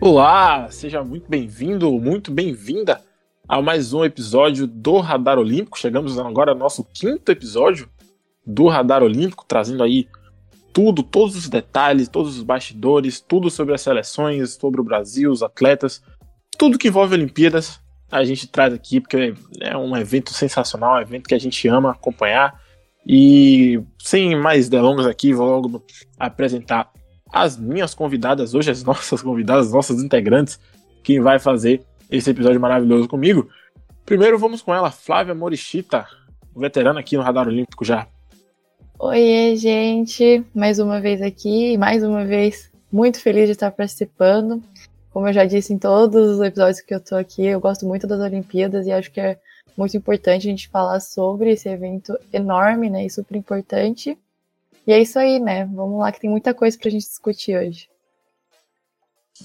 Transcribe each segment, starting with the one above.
Olá, seja muito bem-vindo, muito bem-vinda a mais um episódio do Radar Olímpico. Chegamos agora ao nosso quinto episódio do Radar Olímpico, trazendo aí tudo, todos os detalhes, todos os bastidores, tudo sobre as seleções, sobre o Brasil, os atletas, tudo que envolve Olimpíadas, a gente traz aqui porque é um evento sensacional, um evento que a gente ama acompanhar. E sem mais delongas aqui, vou logo apresentar as minhas convidadas hoje, as nossas convidadas, as nossas integrantes, que vai fazer esse episódio maravilhoso comigo. Primeiro vamos com ela, Flávia Morichita, veterana aqui no Radar Olímpico já. Oi, gente, mais uma vez aqui, mais uma vez muito feliz de estar participando. Como eu já disse em todos os episódios que eu tô aqui, eu gosto muito das Olimpíadas e acho que é muito importante a gente falar sobre esse evento enorme, né, e super importante. E é isso aí, né? Vamos lá que tem muita coisa pra gente discutir hoje.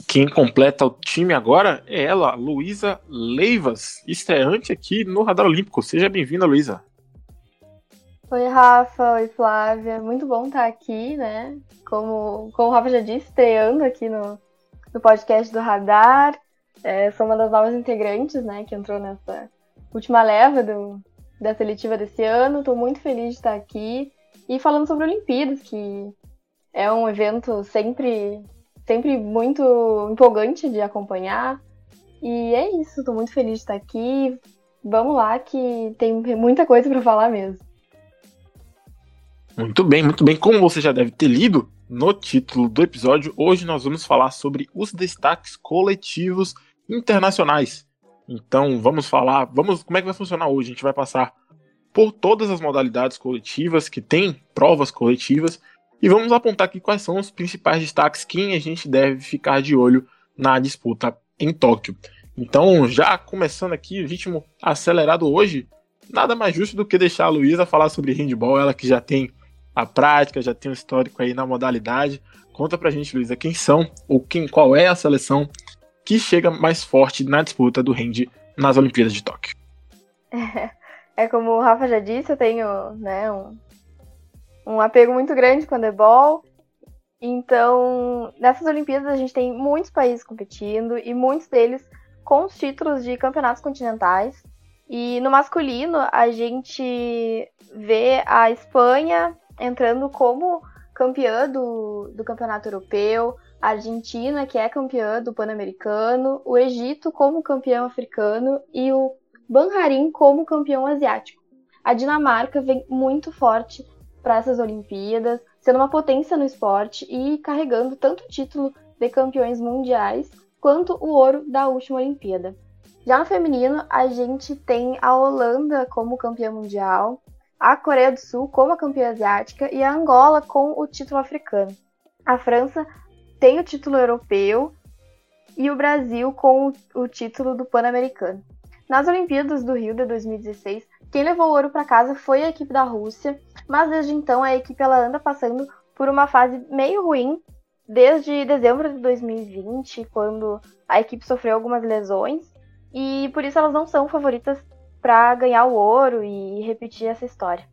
Quem completa o time agora é ela, Luísa Leivas, estreante aqui no Radar Olímpico. Seja bem-vinda, Luísa. Oi, Rafa. Oi, Flávia. Muito bom estar aqui, né? Como, como o Rafa já disse, estreando aqui no, no podcast do Radar. É, sou uma das novas integrantes, né, que entrou nessa última leva do, da seletiva desse ano. Estou muito feliz de estar aqui. E falando sobre Olimpíadas, que é um evento sempre, sempre muito empolgante de acompanhar. E é isso, estou muito feliz de estar aqui. Vamos lá, que tem muita coisa para falar mesmo. Muito bem, muito bem. Como você já deve ter lido no título do episódio, hoje nós vamos falar sobre os destaques coletivos internacionais. Então, vamos falar, vamos, como é que vai funcionar hoje? A gente vai passar por todas as modalidades coletivas que tem provas coletivas e vamos apontar aqui quais são os principais destaques, quem a gente deve ficar de olho na disputa em Tóquio. Então, já começando aqui, o ritmo acelerado hoje, nada mais justo do que deixar a Luísa falar sobre handball, ela que já tem a prática, já tem um histórico aí na modalidade. Conta pra gente, Luísa, quem são ou quem, qual é a seleção que chega mais forte na disputa do hand nas Olimpíadas de Tóquio. É como o Rafa já disse, eu tenho né, um, um apego muito grande com o handebol. Então, nessas Olimpíadas a gente tem muitos países competindo e muitos deles com os títulos de campeonatos continentais. E no masculino a gente vê a Espanha entrando como campeã do, do campeonato europeu, a Argentina, que é campeã do Pan-Americano, o Egito como campeão africano e o Banharim como campeão asiático. A Dinamarca vem muito forte para essas Olimpíadas, sendo uma potência no esporte e carregando tanto o título de campeões mundiais quanto o ouro da última Olimpíada. Já no feminino, a gente tem a Holanda como campeã mundial, a Coreia do Sul como a campeã asiática e a Angola com o título africano. A França tem o título europeu e o Brasil com o título do Pan-Americano. Nas Olimpíadas do Rio de 2016, quem levou o ouro para casa foi a equipe da Rússia, mas desde então a equipe ela anda passando por uma fase meio ruim desde dezembro de 2020, quando a equipe sofreu algumas lesões, e por isso elas não são favoritas para ganhar o ouro e repetir essa história.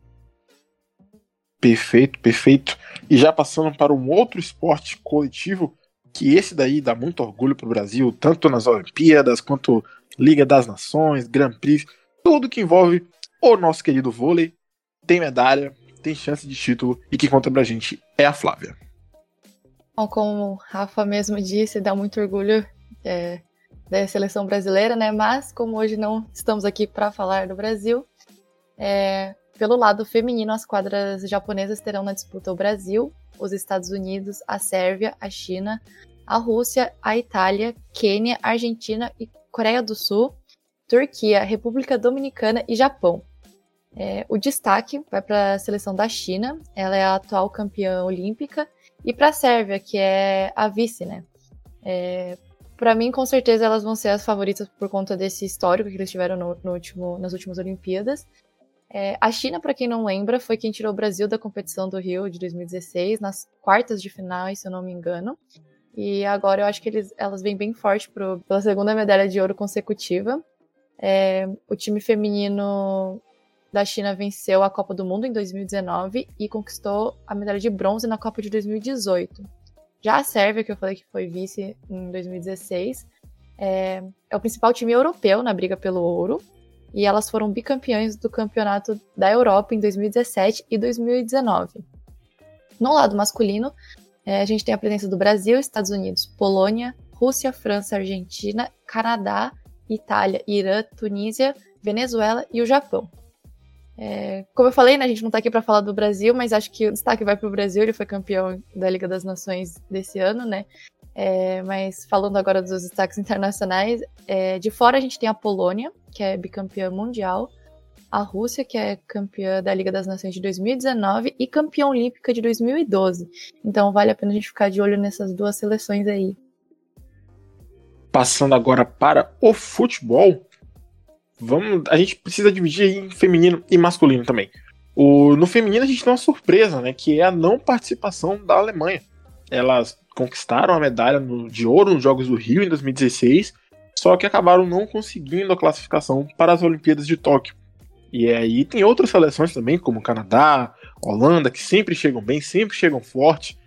Perfeito, perfeito. E já passando para um outro esporte coletivo, que esse daí dá muito orgulho para o Brasil, tanto nas Olimpíadas quanto Liga das Nações, Grand Prix, tudo que envolve o nosso querido vôlei, tem medalha, tem chance de título e que conta pra gente é a Flávia. Bom, como o Rafa mesmo disse, dá muito orgulho é, da seleção brasileira, né? Mas como hoje não estamos aqui para falar do Brasil, é, pelo lado feminino, as quadras japonesas terão na disputa o Brasil, os Estados Unidos, a Sérvia, a China, a Rússia, a Itália, Quênia, Argentina e Coreia do Sul, Turquia, República Dominicana e Japão. É, o destaque vai para a seleção da China, ela é a atual campeã olímpica, e para a Sérvia, que é a vice, né? É, para mim, com certeza, elas vão ser as favoritas por conta desse histórico que eles tiveram no, no último, nas últimas Olimpíadas. É, a China, para quem não lembra, foi quem tirou o Brasil da competição do Rio de 2016, nas quartas de final, se eu não me engano. E agora eu acho que eles, elas vêm bem forte pro, pela segunda medalha de ouro consecutiva. É, o time feminino da China venceu a Copa do Mundo em 2019 e conquistou a medalha de bronze na Copa de 2018. Já a Sérvia, que eu falei que foi vice em 2016, é, é o principal time europeu na briga pelo ouro e elas foram bicampeãs do campeonato da Europa em 2017 e 2019. No lado masculino, é, a gente tem a presença do Brasil, Estados Unidos, Polônia, Rússia, França, Argentina, Canadá, Itália, Irã, Tunísia, Venezuela e o Japão. É, como eu falei, né, a gente não está aqui para falar do Brasil, mas acho que o destaque vai para o Brasil. Ele foi campeão da Liga das Nações desse ano, né? É, mas falando agora dos destaques internacionais, é, de fora a gente tem a Polônia, que é bicampeã mundial, a Rússia, que é campeã da Liga das Nações de 2019 e campeã olímpica de 2012. Então vale a pena a gente ficar de olho nessas duas seleções aí. Passando agora para o futebol, vamos, a gente precisa dividir em feminino e masculino também. O, no feminino a gente tem uma surpresa, né, que é a não participação da Alemanha. Elas conquistaram a medalha no, de ouro nos Jogos do Rio em 2016, só que acabaram não conseguindo a classificação para as Olimpíadas de Tóquio. E aí tem outras seleções também, como Canadá, Holanda, que sempre chegam bem, sempre chegam forte.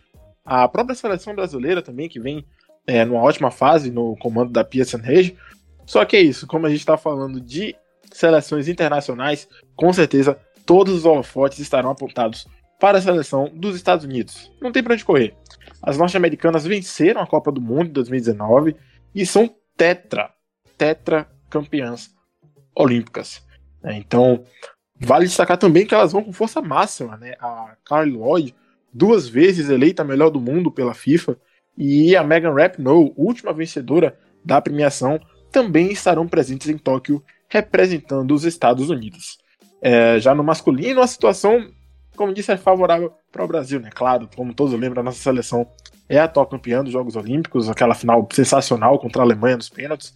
A própria seleção brasileira também, que vem é, numa ótima fase no comando da Pia Sanrege. Só que é isso, como a gente está falando de seleções internacionais, com certeza todos os holofotes estarão apontados para a seleção dos Estados Unidos. Não tem para onde correr. As norte-americanas venceram a Copa do Mundo em 2019 e são tetra, tetra campeãs olímpicas. É, então, vale destacar também que elas vão com força máxima. Né? A Carly Lloyd, duas vezes eleita melhor do mundo pela FIFA, e a Megan Rapinoe, última vencedora da premiação, também estarão presentes em Tóquio representando os Estados Unidos. É, já no masculino, a situação como disse, é favorável para o Brasil, né? Claro, como todos lembram, a nossa seleção é a atual campeã dos Jogos Olímpicos, aquela final sensacional contra a Alemanha nos pênaltis.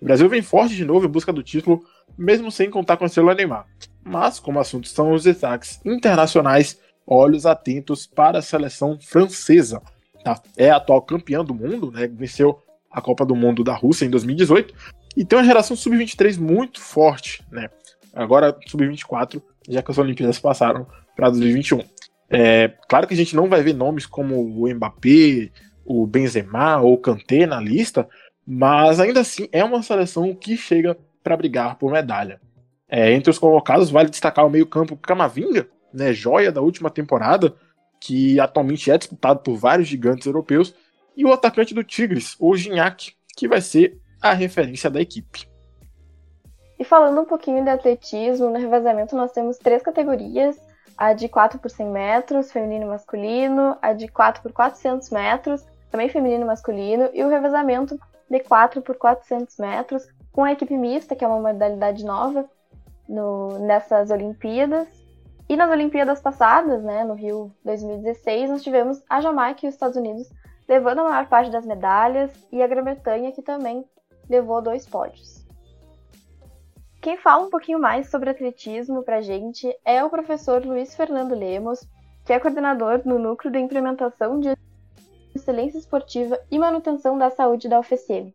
O Brasil vem forte de novo em busca do título, mesmo sem contar com a estrela Neymar. Mas, como assunto são os destaques internacionais, olhos atentos para a seleção francesa. Tá? É a atual campeã do mundo, né? Venceu a Copa do Mundo da Rússia em 2018 e tem uma geração sub-23 muito forte, né? Agora sub-24, já que as Olimpíadas passaram para 2021. É, claro que a gente não vai ver nomes como o Mbappé, o Benzema ou o Kanté na lista, mas ainda assim é uma seleção que chega para brigar por medalha. É, entre os convocados, vale destacar o meio-campo Camavinga, né, joia da última temporada, que atualmente é disputado por vários gigantes europeus, e o atacante do Tigres, o Gignac, que vai ser a referência da equipe. E falando um pouquinho de atletismo, no revezamento nós temos três categorias a de 4 por 100 metros, feminino e masculino, a de 4 por 400 metros, também feminino e masculino, e o revezamento de 4 por 400 metros, com a equipe mista, que é uma modalidade nova no, nessas Olimpíadas. E nas Olimpíadas passadas, né, no Rio 2016, nós tivemos a Jamaica e os Estados Unidos levando a maior parte das medalhas, e a Grã-Bretanha, que também levou dois pódios. Quem fala um pouquinho mais sobre atletismo para a gente é o professor Luiz Fernando Lemos, que é coordenador no Núcleo de Implementação de Excelência Esportiva e Manutenção da Saúde da UFSM.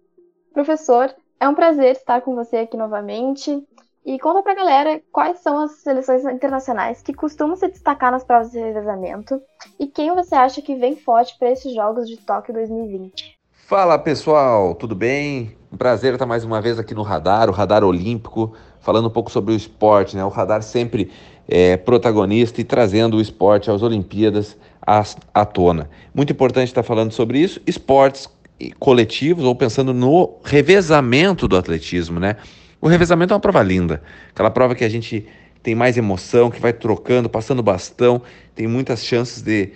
Professor, é um prazer estar com você aqui novamente. E conta pra galera quais são as seleções internacionais que costumam se destacar nas provas de revezamento e quem você acha que vem forte para esses Jogos de Tóquio 2020. Fala pessoal, tudo bem? Um prazer estar mais uma vez aqui no Radar, o Radar Olímpico, falando um pouco sobre o esporte, né? O Radar sempre é protagonista e trazendo o esporte às Olimpíadas à, à tona. Muito importante estar falando sobre isso, esportes coletivos ou pensando no revezamento do atletismo, né? O revezamento é uma prova linda, aquela prova que a gente tem mais emoção, que vai trocando, passando bastão, tem muitas chances de,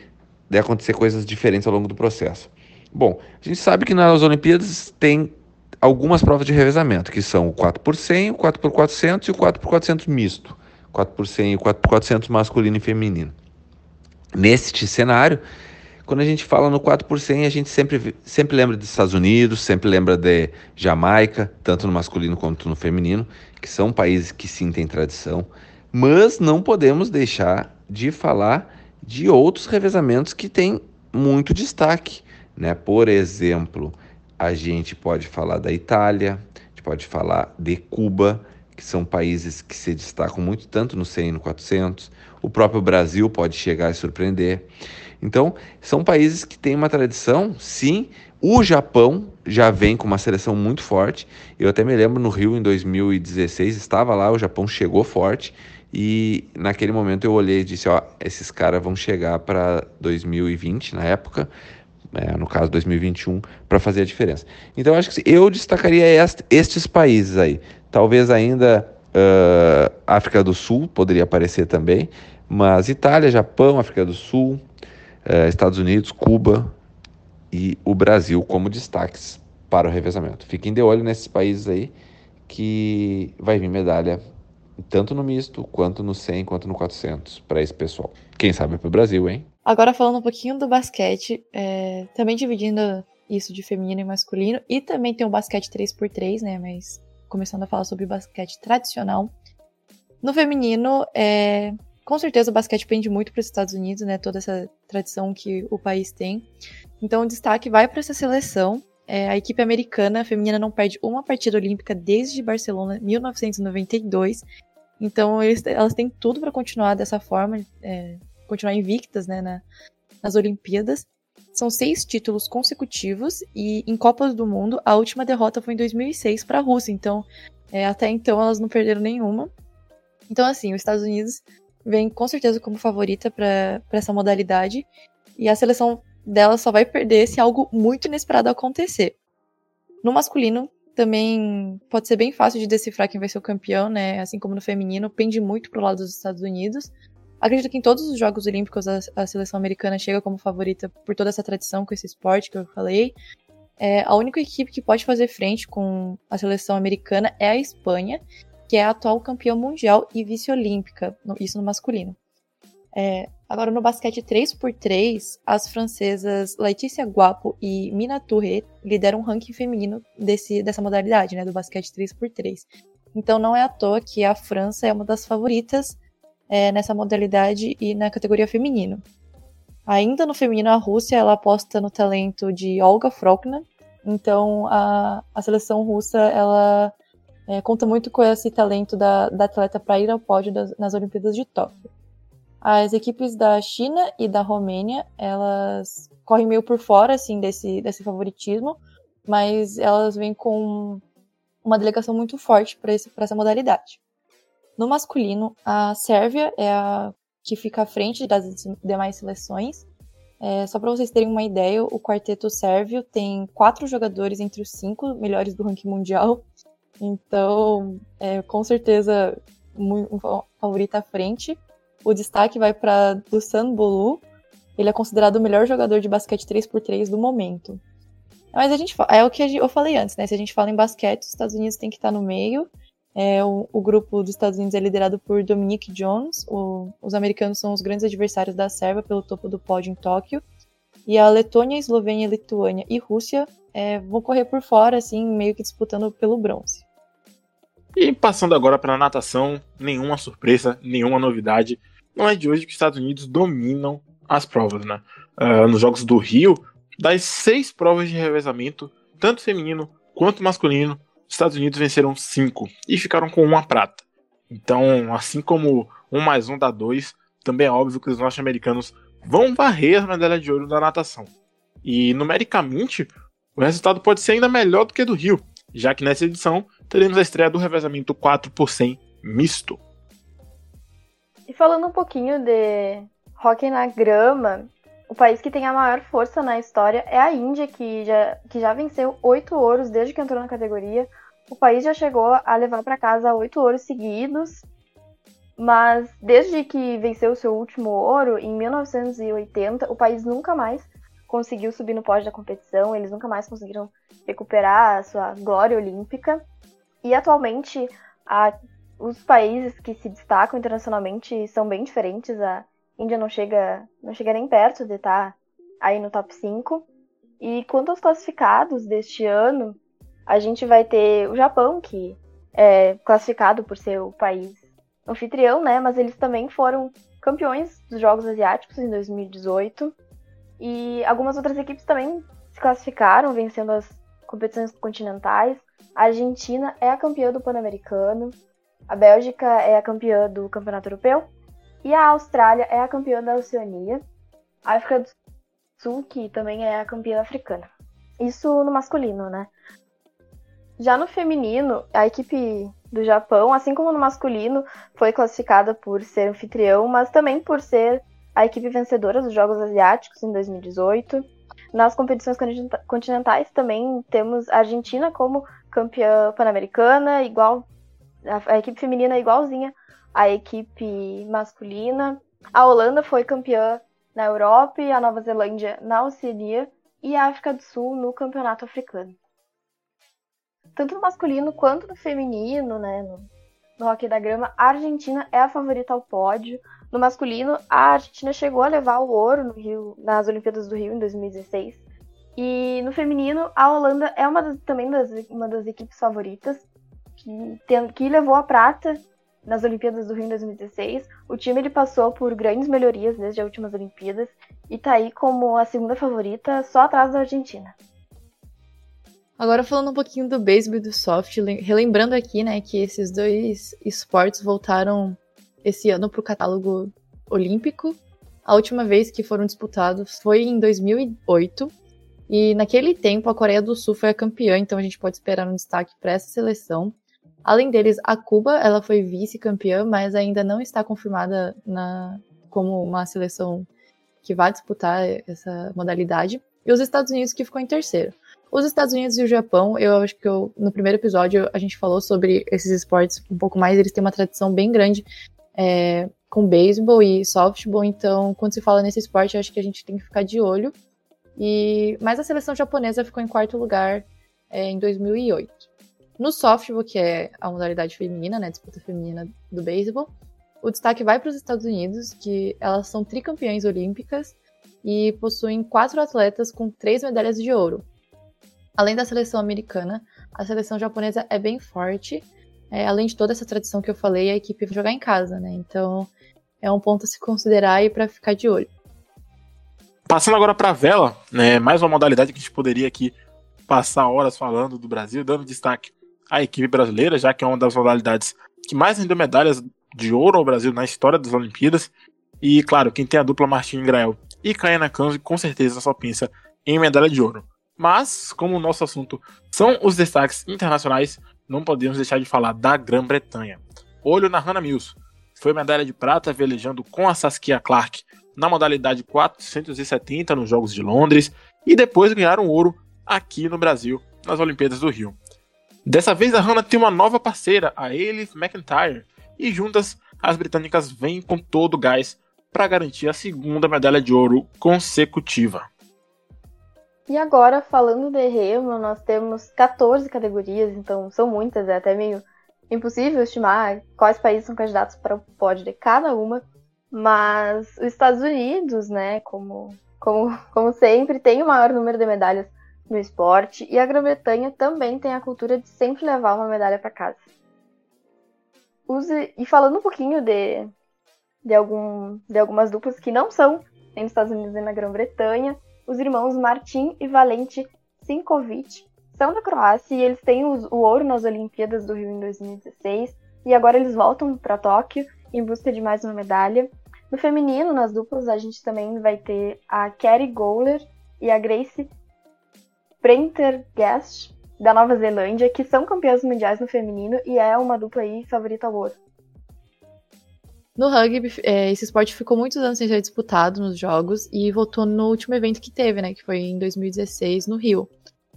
de acontecer coisas diferentes ao longo do processo. Bom, a gente sabe que nas Olimpíadas tem algumas provas de revezamento, que são o 4x100, o 4x400 e o 4x400 misto. 4x100 e o 4x400 masculino e feminino. Neste cenário, quando a gente fala no 4x100, a gente sempre, sempre lembra dos Estados Unidos, sempre lembra de Jamaica, tanto no masculino quanto no feminino, que são países que sim têm tradição, mas não podemos deixar de falar de outros revezamentos que têm muito destaque. Né? Por exemplo, a gente pode falar da Itália, a gente pode falar de Cuba, que são países que se destacam muito tanto no 100 no 400. O próprio Brasil pode chegar e surpreender. Então, são países que têm uma tradição, sim. O Japão já vem com uma seleção muito forte. Eu até me lembro no Rio em 2016, estava lá, o Japão chegou forte. E naquele momento eu olhei e disse: Ó, esses caras vão chegar para 2020, na época, é, no caso 2021, para fazer a diferença. Então, acho que eu destacaria est estes países aí. Talvez ainda uh, África do Sul poderia aparecer também, mas Itália, Japão, África do Sul, uh, Estados Unidos, Cuba e o Brasil como destaques para o revezamento. Fiquem de olho nesses países aí que vai vir medalha tanto no misto, quanto no 100, quanto no 400 para esse pessoal. Quem sabe para o Brasil, hein? Agora falando um pouquinho do basquete, é, também dividindo isso de feminino e masculino, e também tem o basquete 3x3, né? Mas começando a falar sobre o basquete tradicional. No feminino, é, com certeza o basquete pende muito para os Estados Unidos, né? Toda essa tradição que o país tem. Então o destaque vai para essa seleção. É, a equipe americana feminina não perde uma partida olímpica desde Barcelona, 1992. Então eles, elas têm tudo para continuar dessa forma. É, continuar invictas né, na, nas Olimpíadas. São seis títulos consecutivos e em Copas do Mundo a última derrota foi em 2006 para a Rússia. Então, é, até então elas não perderam nenhuma. Então, assim, os Estados Unidos vem com certeza como favorita para essa modalidade e a seleção dela só vai perder se algo muito inesperado acontecer. No masculino, também pode ser bem fácil de decifrar quem vai ser o campeão, né? Assim como no feminino, pende muito pro lado dos Estados Unidos. Acredito que em todos os Jogos Olímpicos a, a seleção americana chega como favorita por toda essa tradição com esse esporte que eu falei. É, a única equipe que pode fazer frente com a seleção americana é a Espanha, que é a atual campeã mundial e vice-olímpica, isso no masculino. É, agora, no basquete 3x3, as francesas Laetitia Guapo e Mina Touré lideram o ranking feminino desse, dessa modalidade, né, do basquete 3x3. Então, não é à toa que a França é uma das favoritas é, nessa modalidade e na categoria feminino. Ainda no feminino, a Rússia ela aposta no talento de Olga Frokna. Então, a, a seleção russa ela é, conta muito com esse talento da, da atleta para ir ao pódio das, nas Olimpíadas de Tóquio. As equipes da China e da Romênia, elas correm meio por fora assim desse, desse favoritismo, mas elas vêm com uma delegação muito forte para essa modalidade. No masculino, a Sérvia é a que fica à frente das demais seleções. É, só para vocês terem uma ideia, o quarteto sérvio tem quatro jogadores entre os cinco melhores do ranking mundial. Então, é, com certeza, um favorito à frente. O destaque vai para Dusan Bolu. Ele é considerado o melhor jogador de basquete 3x3 do momento. Mas a gente é o que eu falei antes, né? Se a gente fala em basquete, os Estados Unidos tem que estar no meio. É, o, o, grupo dos Estados Unidos é liderado por Dominic Jones. O, os americanos são os grandes adversários da Sérvia pelo topo do pódio em Tóquio. E a Letônia, Eslovênia, Lituânia e Rússia é, vão correr por fora, assim, meio que disputando pelo bronze. E passando agora para a natação, nenhuma surpresa, nenhuma novidade. Não é de hoje que os Estados Unidos dominam as provas, né? Uh, nos Jogos do Rio, das seis provas de revezamento, tanto feminino quanto masculino, Estados Unidos venceram cinco e ficaram com uma prata. Então, assim como um mais um dá dois, também é óbvio que os norte-americanos vão varrer as medalhas de ouro da natação. E numericamente, o resultado pode ser ainda melhor do que do Rio, já que nessa edição teremos a estreia do revezamento 4 por 100 misto. E falando um pouquinho de hockey na grama, o país que tem a maior força na história é a Índia, que já, que já venceu oito ouros desde que entrou na categoria. O país já chegou a levar para casa oito ouros seguidos, mas desde que venceu seu último ouro, em 1980, o país nunca mais conseguiu subir no pódio da competição, eles nunca mais conseguiram recuperar a sua glória olímpica. E atualmente, a, os países que se destacam internacionalmente são bem diferentes. A Índia não chega, não chega nem perto de estar aí no top 5. E quanto aos classificados deste ano, a gente vai ter o Japão, que é classificado por ser o país anfitrião, né? Mas eles também foram campeões dos Jogos Asiáticos em 2018. E algumas outras equipes também se classificaram, vencendo as competições continentais. A Argentina é a campeã do Pan-Americano. A Bélgica é a campeã do Campeonato Europeu e a Austrália é a campeã da Oceania. A África do Sul, que também é a campeã africana. Isso no masculino, né? Já no feminino, a equipe do Japão, assim como no masculino, foi classificada por ser anfitrião, mas também por ser a equipe vencedora dos Jogos Asiáticos em 2018. Nas competições continentais também temos a Argentina como campeã pan-americana, igual a, equipe feminina é igualzinha à equipe masculina. A Holanda foi campeã na Europa e a Nova Zelândia na Oceania e a África do Sul no Campeonato Africano. Tanto no masculino quanto no feminino, né, no, no hockey da grama, a Argentina é a favorita ao pódio. No masculino, a Argentina chegou a levar o ouro no Rio, nas Olimpíadas do Rio em 2016. E no feminino, a Holanda é uma das, também das, uma das equipes favoritas, que, tem, que levou a prata nas Olimpíadas do Rio em 2016. O time ele passou por grandes melhorias desde as últimas Olimpíadas e está aí como a segunda favorita, só atrás da Argentina. Agora falando um pouquinho do beisebol e do soft, relembrando aqui, né, que esses dois esportes voltaram esse ano para o catálogo olímpico. A última vez que foram disputados foi em 2008. E naquele tempo a Coreia do Sul foi a campeã, então a gente pode esperar um destaque para essa seleção. Além deles, a Cuba, ela foi vice-campeã, mas ainda não está confirmada na, como uma seleção que vai disputar essa modalidade. E os Estados Unidos que ficou em terceiro. Os Estados Unidos e o Japão, eu acho que eu, no primeiro episódio a gente falou sobre esses esportes um pouco mais, eles têm uma tradição bem grande é, com beisebol e softball, então quando se fala nesse esporte, eu acho que a gente tem que ficar de olho. E Mas a seleção japonesa ficou em quarto lugar é, em 2008. No softball, que é a modalidade feminina, né, disputa feminina do beisebol, o destaque vai para os Estados Unidos, que elas são tricampeãs olímpicas e possuem quatro atletas com três medalhas de ouro. Além da seleção americana, a seleção japonesa é bem forte. É, além de toda essa tradição que eu falei, a equipe vai jogar em casa, né? Então é um ponto a se considerar e para ficar de olho. Passando agora para a vela, né? Mais uma modalidade que a gente poderia aqui passar horas falando do Brasil, dando destaque a equipe brasileira, já que é uma das modalidades que mais rendeu medalhas de ouro ao Brasil na história das Olimpíadas. E, claro, quem tem a dupla Martin Grael e Kayana Kanji, com certeza só pensa em medalha de ouro. Mas, como o nosso assunto são os destaques internacionais, não podemos deixar de falar da Grã-Bretanha. Olho na Hannah Mills. Foi medalha de prata velejando com a Saskia Clark na modalidade 470 nos Jogos de Londres e depois ganharam ouro aqui no Brasil nas Olimpíadas do Rio. Dessa vez a Hannah tem uma nova parceira, a Elif McIntyre, e juntas as britânicas vêm com todo o gás para garantir a segunda medalha de ouro consecutiva. E agora, falando de remo, nós temos 14 categorias, então são muitas, é até meio impossível estimar quais países são candidatos para o pódio de cada uma, mas os Estados Unidos, né, como, como, como sempre, tem o maior número de medalhas no esporte e a Grã-Bretanha também tem a cultura de sempre levar uma medalha para casa. Use, e falando um pouquinho de, de, algum, de algumas duplas que não são nem nos Estados Unidos nem na Grã-Bretanha, os irmãos Martin e Valente Sinkovic são da Croácia e eles têm o, ouro nas Olimpíadas do Rio em 2016 e agora eles voltam para Tóquio em busca de mais uma medalha. No feminino, nas duplas, a gente também vai ter a Kerry Gowler e a Grace Prendergast, da Nova Zelândia, que são campeãs mundiais no feminino e é uma dupla aí favorita ao ouro. No rugby, é, esse esporte ficou muitos anos sem ser disputado nos jogos e voltou no último evento que teve, né, que foi em 2016 no Rio.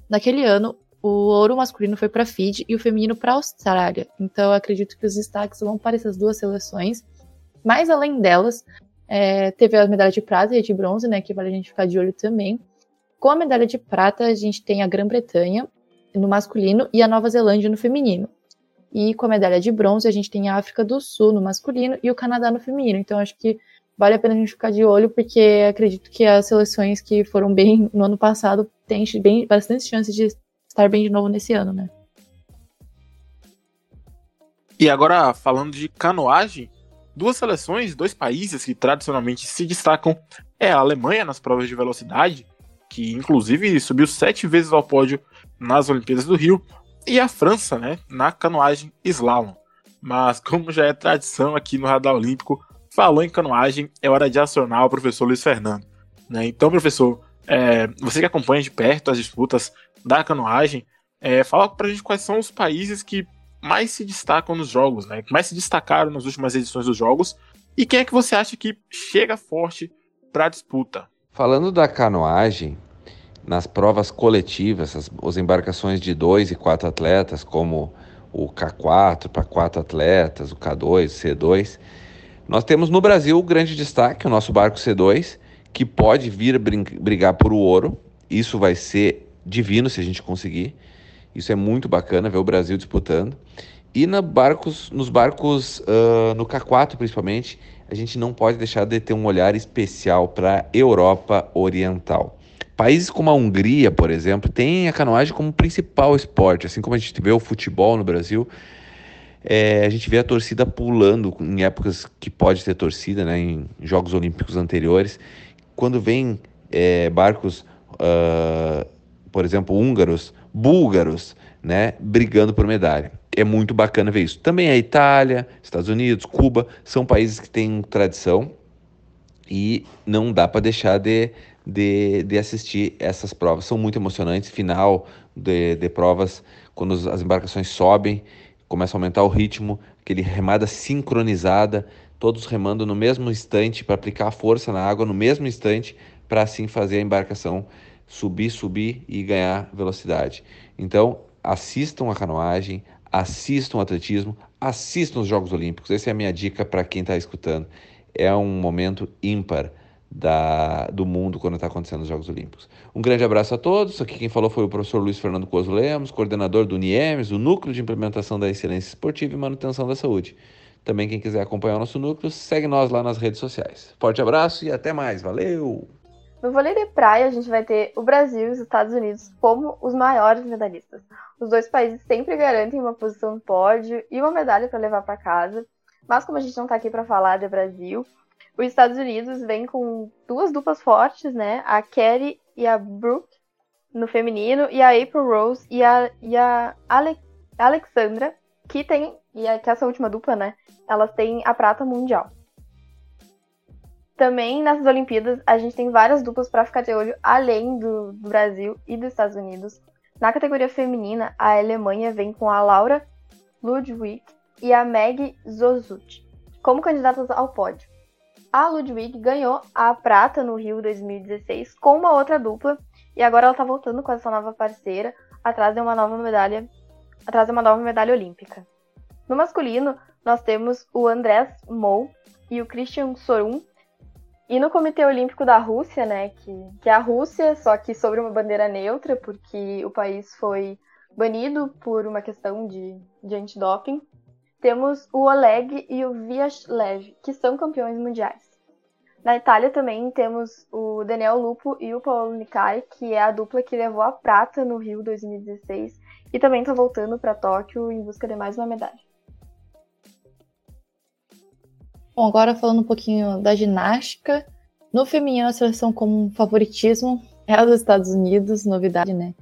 Naquele ano, o ouro masculino foi para Fiji e o feminino para Austrália. Então, acredito que os destaques vão para essas duas seleções. Mas além delas, é, teve a medalha de prata e a de bronze, né, que vale a gente ficar de olho também. Com a medalha de prata, a gente tem a Grã-Bretanha no masculino e a Nova Zelândia no feminino. E com a medalha de bronze, a gente tem a África do Sul no masculino e o Canadá no feminino. Então, acho que vale a pena a gente ficar de olho, porque acredito que as seleções que foram bem no ano passado têm bem, bastante chance de estar bem de novo nesse ano, né? E agora, falando de canoagem, duas seleções, dois países que tradicionalmente se destacam é a Alemanha nas provas de velocidade que inclusive subiu sete vezes ao pódio nas Olimpíadas do Rio, e a França, né, na canoagem slalom. mas como já é tradição aqui no Radar Olímpico, falou em canoagem, é hora de acionar o professor Luiz Fernando. Né? Então, professor, é, você que acompanha de perto as disputas da canoagem, é, fala pra gente quais são os países que mais se destacam nos jogos, né? Que mais se destacaram nas últimas edições dos jogos. E quem é que você acha que chega forte para a disputa? Falando da canoagem, nas provas coletivas, as, as embarcações de dois e quatro atletas, como o K4 para quatro atletas, o K2, o C2, nós temos no Brasil o grande destaque, o nosso barco C2, que pode vir brigar por o ouro. Isso vai ser divino se a gente conseguir. Isso é muito bacana ver o Brasil disputando. E na barcos, nos barcos, uh, no K4 principalmente, a gente não pode deixar de ter um olhar especial para a Europa Oriental. Países como a Hungria, por exemplo, têm a canoagem como principal esporte, assim como a gente vê o futebol no Brasil. É, a gente vê a torcida pulando em épocas que pode ter torcida, né, em Jogos Olímpicos anteriores quando vem é, barcos, uh, por exemplo, húngaros, búlgaros, né, brigando por medalha. É muito bacana ver isso. Também a Itália, Estados Unidos, Cuba, são países que têm tradição e não dá para deixar de, de, de, assistir essas provas. São muito emocionantes. Final de, de provas, quando as embarcações sobem, começa a aumentar o ritmo, aquele remada sincronizada todos remando no mesmo instante para aplicar a força na água no mesmo instante para assim fazer a embarcação subir, subir e ganhar velocidade. Então, assistam a canoagem, assistam o atletismo, assistam os Jogos Olímpicos. Essa é a minha dica para quem está escutando. É um momento ímpar da, do mundo quando está acontecendo os Jogos Olímpicos. Um grande abraço a todos. Aqui quem falou foi o professor Luiz Fernando Coso Lemos, coordenador do NIEMS, o Núcleo de Implementação da Excelência Esportiva e Manutenção da Saúde. Também quem quiser acompanhar o nosso núcleo, segue nós lá nas redes sociais. Forte abraço e até mais. Valeu! No vôlei de praia, a gente vai ter o Brasil e os Estados Unidos como os maiores medalhistas. Os dois países sempre garantem uma posição no pódio e uma medalha para levar para casa. Mas como a gente não está aqui para falar de Brasil, os Estados Unidos vem com duas duplas fortes, né? A Kerry e a Brooke no feminino e a April Rose e a, e a Ale Alexandra, que tem e é que essa última dupla, né, elas têm a prata mundial. Também nessas Olimpíadas a gente tem várias duplas para ficar de olho além do, do, Brasil e dos Estados Unidos. Na categoria feminina, a Alemanha vem com a Laura Ludwig e a Meg Zozut como candidatas ao pódio. A Ludwig ganhou a prata no Rio 2016 com uma outra dupla e agora ela está voltando com essa nova parceira atrás de uma nova medalha, atrás de uma nova medalha olímpica. No masculino, nós temos o Andrés Mou e o Christian Sorum. E no Comitê Olímpico da Rússia, né, que, que é a Rússia, só que sobre uma bandeira neutra, porque o país foi banido por uma questão de, de antidoping, temos o Oleg e o Vyashlev, que são campeões mundiais. Na Itália também temos o Daniel Lupo e o Paulo Nikai, que é a dupla que levou a prata no Rio 2016 e também está voltando para Tóquio em busca de mais uma medalha. Bom, agora falando um pouquinho da ginástica. No feminino, a seleção como favoritismo é a dos Estados Unidos, novidade, né?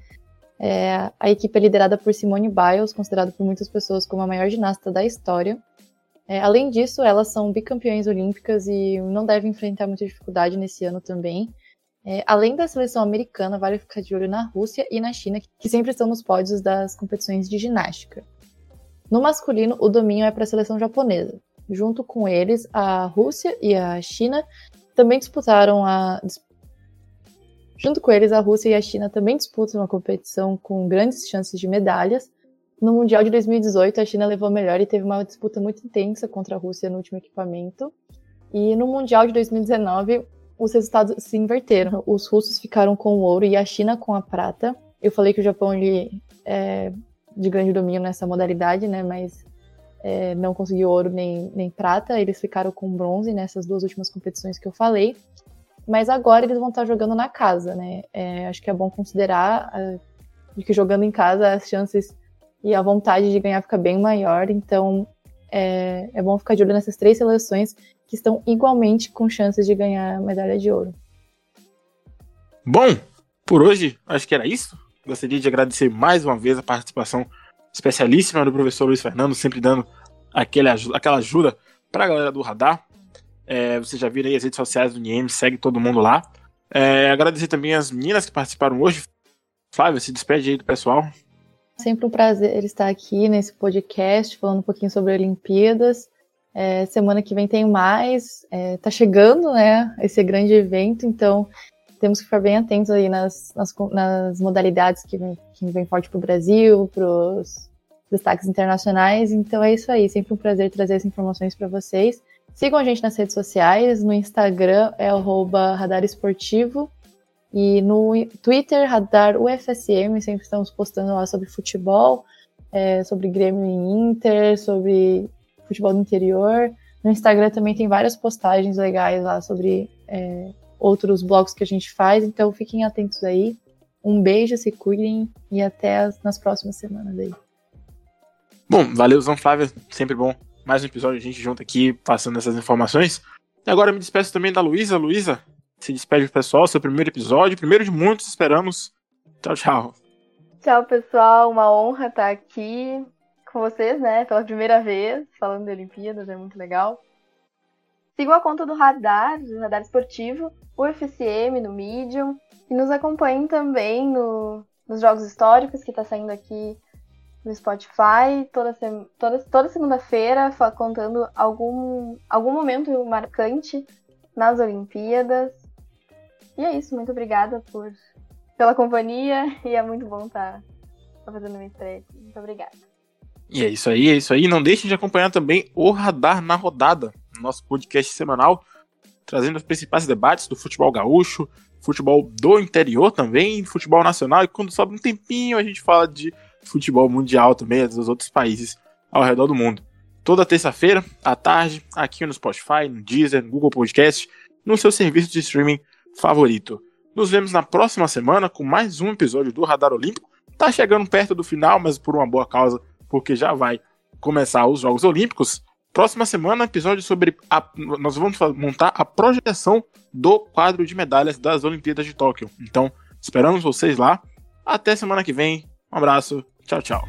É, a equipe é liderada por Simone Biles, considerada por muitas pessoas como a maior ginasta da história. É, além disso, elas são bicampeões olímpicas e não devem enfrentar muita dificuldade nesse ano também. É, além da seleção americana, vale ficar de olho na Rússia e na China, que sempre estão nos pódios das competições de ginástica. No masculino, o domínio é para a seleção japonesa. Junto com eles, a Rússia e a China também disputaram a. Junto com eles, a Rússia e a China também disputam uma competição com grandes chances de medalhas. No Mundial de 2018, a China levou melhor e teve uma disputa muito intensa contra a Rússia no último equipamento. E no Mundial de 2019, os resultados se inverteram. Os russos ficaram com o ouro e a China com a prata. Eu falei que o Japão ele é de grande domínio nessa modalidade, né? Mas é, não conseguiu ouro nem, nem prata, eles ficaram com bronze nessas duas últimas competições que eu falei. Mas agora eles vão estar jogando na casa, né? É, acho que é bom considerar uh, que jogando em casa as chances e a vontade de ganhar fica bem maior. Então é, é bom ficar de olho nessas três seleções que estão igualmente com chances de ganhar medalha de ouro. Bom, por hoje acho que era isso. Gostaria de agradecer mais uma vez a participação especialíssima do professor Luiz Fernando, sempre dando aquele, aquela ajuda para a galera do Radar. É, vocês já viram aí as redes sociais do NIEM, segue todo mundo lá. É, agradecer também as meninas que participaram hoje. Flávia, se despede aí do pessoal. Sempre um prazer estar aqui nesse podcast, falando um pouquinho sobre Olimpíadas. É, semana que vem tem mais. É, tá chegando, né? Esse grande evento, então temos que ficar bem atentos aí nas, nas, nas modalidades que vem, que vem forte para o Brasil, para os destaques internacionais. Então é isso aí. Sempre um prazer trazer essas informações para vocês. Sigam a gente nas redes sociais. No Instagram é Radar Esportivo. E no Twitter, Radar UFSM. Sempre estamos postando lá sobre futebol, é, sobre Grêmio e Inter, sobre futebol do interior. No Instagram também tem várias postagens legais lá sobre é, outros blogs que a gente faz, então fiquem atentos aí. Um beijo, se cuidem e até as, nas próximas semanas aí. Bom, valeu, Zão Flávia, sempre bom. Mais um episódio, a gente junto aqui, passando essas informações. E agora me despeço também da Luísa. Luísa, se despede do pessoal, seu primeiro episódio, primeiro de muitos, esperamos. Tchau, tchau. Tchau, pessoal, uma honra estar aqui com vocês, né, pela primeira vez, falando de Olimpíadas, é muito legal. Sigam a conta do Radar, do Radar Esportivo, o FCM no Medium, e nos acompanhem também no, nos Jogos Históricos, que está saindo aqui no Spotify, toda, toda, toda segunda-feira, contando algum, algum momento marcante nas Olimpíadas. E é isso, muito obrigada por, pela companhia, e é muito bom estar tá, tá fazendo uma estreia aqui. Muito obrigada. E é isso aí, é isso aí. Não deixem de acompanhar também o Radar na Rodada, nosso podcast semanal, trazendo os principais debates do futebol gaúcho, futebol do interior também, futebol nacional, e quando sobra um tempinho a gente fala de futebol mundial também, dos outros países ao redor do mundo. Toda terça-feira, à tarde, aqui no Spotify, no Deezer, no Google Podcast, no seu serviço de streaming favorito. Nos vemos na próxima semana com mais um episódio do Radar Olímpico. Tá chegando perto do final, mas por uma boa causa porque já vai começar os Jogos Olímpicos. Próxima semana, episódio sobre. A, nós vamos montar a projeção do quadro de medalhas das Olimpíadas de Tóquio. Então, esperamos vocês lá. Até semana que vem. Um abraço. Tchau, tchau.